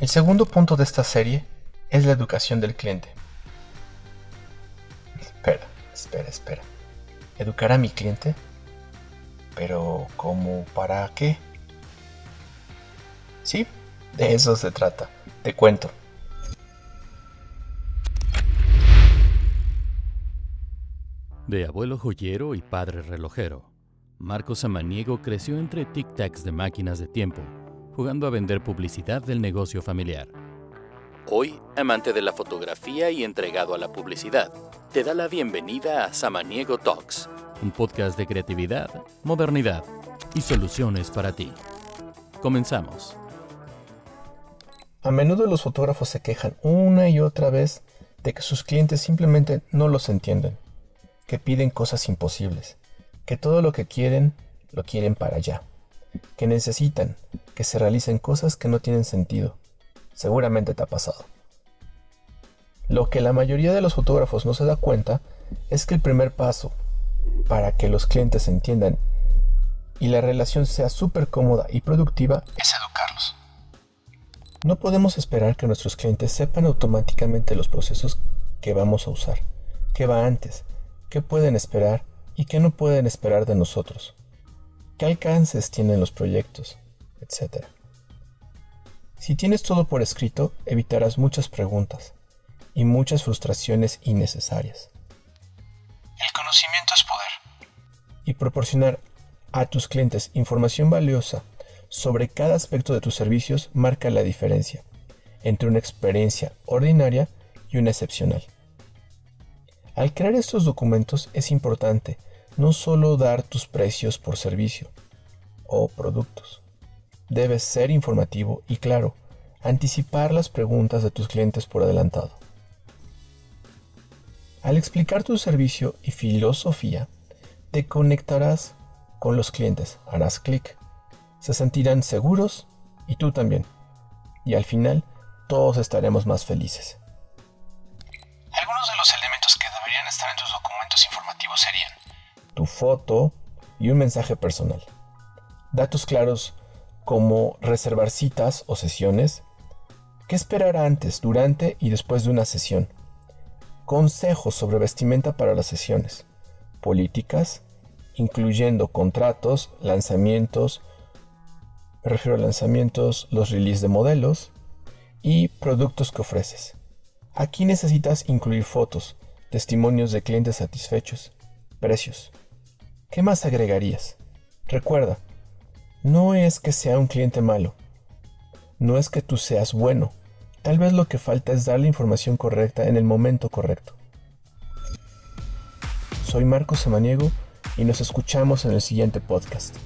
El segundo punto de esta serie es la educación del cliente. Espera, espera, espera. ¿Educar a mi cliente? Pero, ¿cómo? ¿Para qué? Sí, de eso se trata. Te cuento. De abuelo joyero y padre relojero, Marco Samaniego creció entre tic-tacs de máquinas de tiempo, jugando a vender publicidad del negocio familiar. Hoy, amante de la fotografía y entregado a la publicidad, te da la bienvenida a Samaniego Talks, un podcast de creatividad, modernidad y soluciones para ti. Comenzamos. A menudo los fotógrafos se quejan una y otra vez de que sus clientes simplemente no los entienden que piden cosas imposibles, que todo lo que quieren lo quieren para allá, que necesitan que se realicen cosas que no tienen sentido. Seguramente te ha pasado. Lo que la mayoría de los fotógrafos no se da cuenta es que el primer paso para que los clientes entiendan y la relación sea súper cómoda y productiva es educarlos. No podemos esperar que nuestros clientes sepan automáticamente los procesos que vamos a usar, que va antes, qué pueden esperar y qué no pueden esperar de nosotros, qué alcances tienen los proyectos, etc. Si tienes todo por escrito, evitarás muchas preguntas y muchas frustraciones innecesarias. El conocimiento es poder. Y proporcionar a tus clientes información valiosa sobre cada aspecto de tus servicios marca la diferencia entre una experiencia ordinaria y una excepcional. Al crear estos documentos es importante no solo dar tus precios por servicio o productos. Debes ser informativo y claro, anticipar las preguntas de tus clientes por adelantado. Al explicar tu servicio y filosofía, te conectarás con los clientes, harás clic, se sentirán seguros y tú también. Y al final, todos estaremos más felices. Algunos de los elementos que deberían estar en tus documentos informativos serían tu foto y un mensaje personal. Datos claros como reservar citas o sesiones, qué esperar antes, durante y después de una sesión, consejos sobre vestimenta para las sesiones, políticas, incluyendo contratos, lanzamientos, me refiero a lanzamientos, los release de modelos y productos que ofreces. Aquí necesitas incluir fotos, testimonios de clientes satisfechos, precios. ¿Qué más agregarías? Recuerda, no es que sea un cliente malo, no es que tú seas bueno, tal vez lo que falta es dar la información correcta en el momento correcto. Soy Marcos Samaniego y nos escuchamos en el siguiente podcast.